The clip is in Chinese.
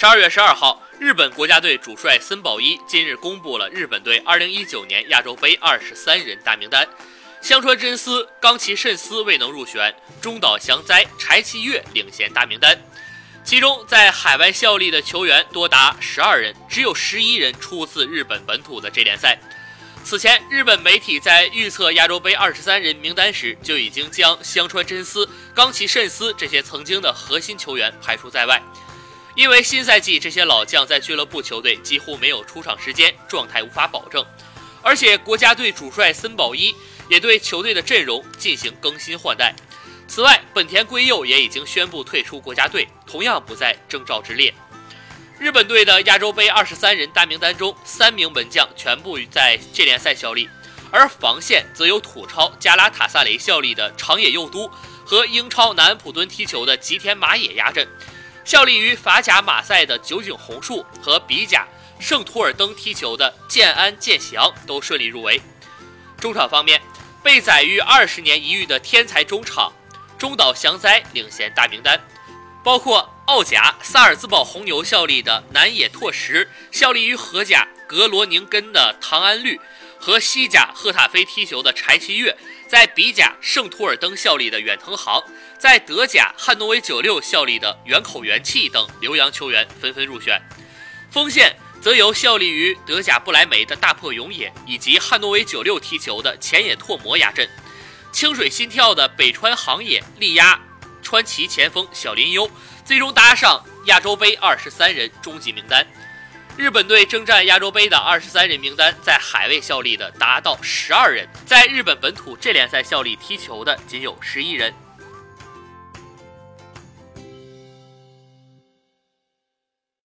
十二月十二号，日本国家队主帅森保一今日公布了日本队二零一九年亚洲杯二十三人大名单，香川真司、冈崎慎司未能入选，中岛祥哉、柴崎岳领衔大名单。其中，在海外效力的球员多达十二人，只有十一人出自日本本土的这联赛。此前，日本媒体在预测亚洲杯二十三人名单时，就已经将香川真司、冈崎慎司这些曾经的核心球员排除在外。因为新赛季这些老将在俱乐部球队几乎没有出场时间，状态无法保证，而且国家队主帅森保一也对球队的阵容进行更新换代。此外，本田圭佑也已经宣布退出国家队，同样不在征召之列。日本队的亚洲杯二十三人大名单中，三名门将全部在这联赛效力，而防线则有土超加拉塔萨雷效力的长野佑都和英超南安普敦踢球的吉田麻也压阵。效力于法甲马赛的酒井宏树和比甲圣图尔登踢球的建安建翔都顺利入围。中场方面，被载誉二十年一遇的天才中场中岛祥哉领衔大名单，包括奥甲萨尔兹堡红牛效力的南野拓实，效力于荷甲格罗宁根的唐安绿和西甲赫塔菲踢球的柴崎岳，在比甲圣图尔登效力的远藤航。在德甲汉诺威九六效力的原口元气等留洋球员纷纷入选，锋线则由效力于德甲不莱梅的大破永野以及汉诺威九六踢球的前野拓磨压阵，清水心跳的北川航也力压川崎前锋小林优，最终搭上亚洲杯二十三人终极名单。日本队征战亚洲杯的二十三人名单，在海外效力的达到十二人，在日本本土这联赛效力踢球的仅有十一人。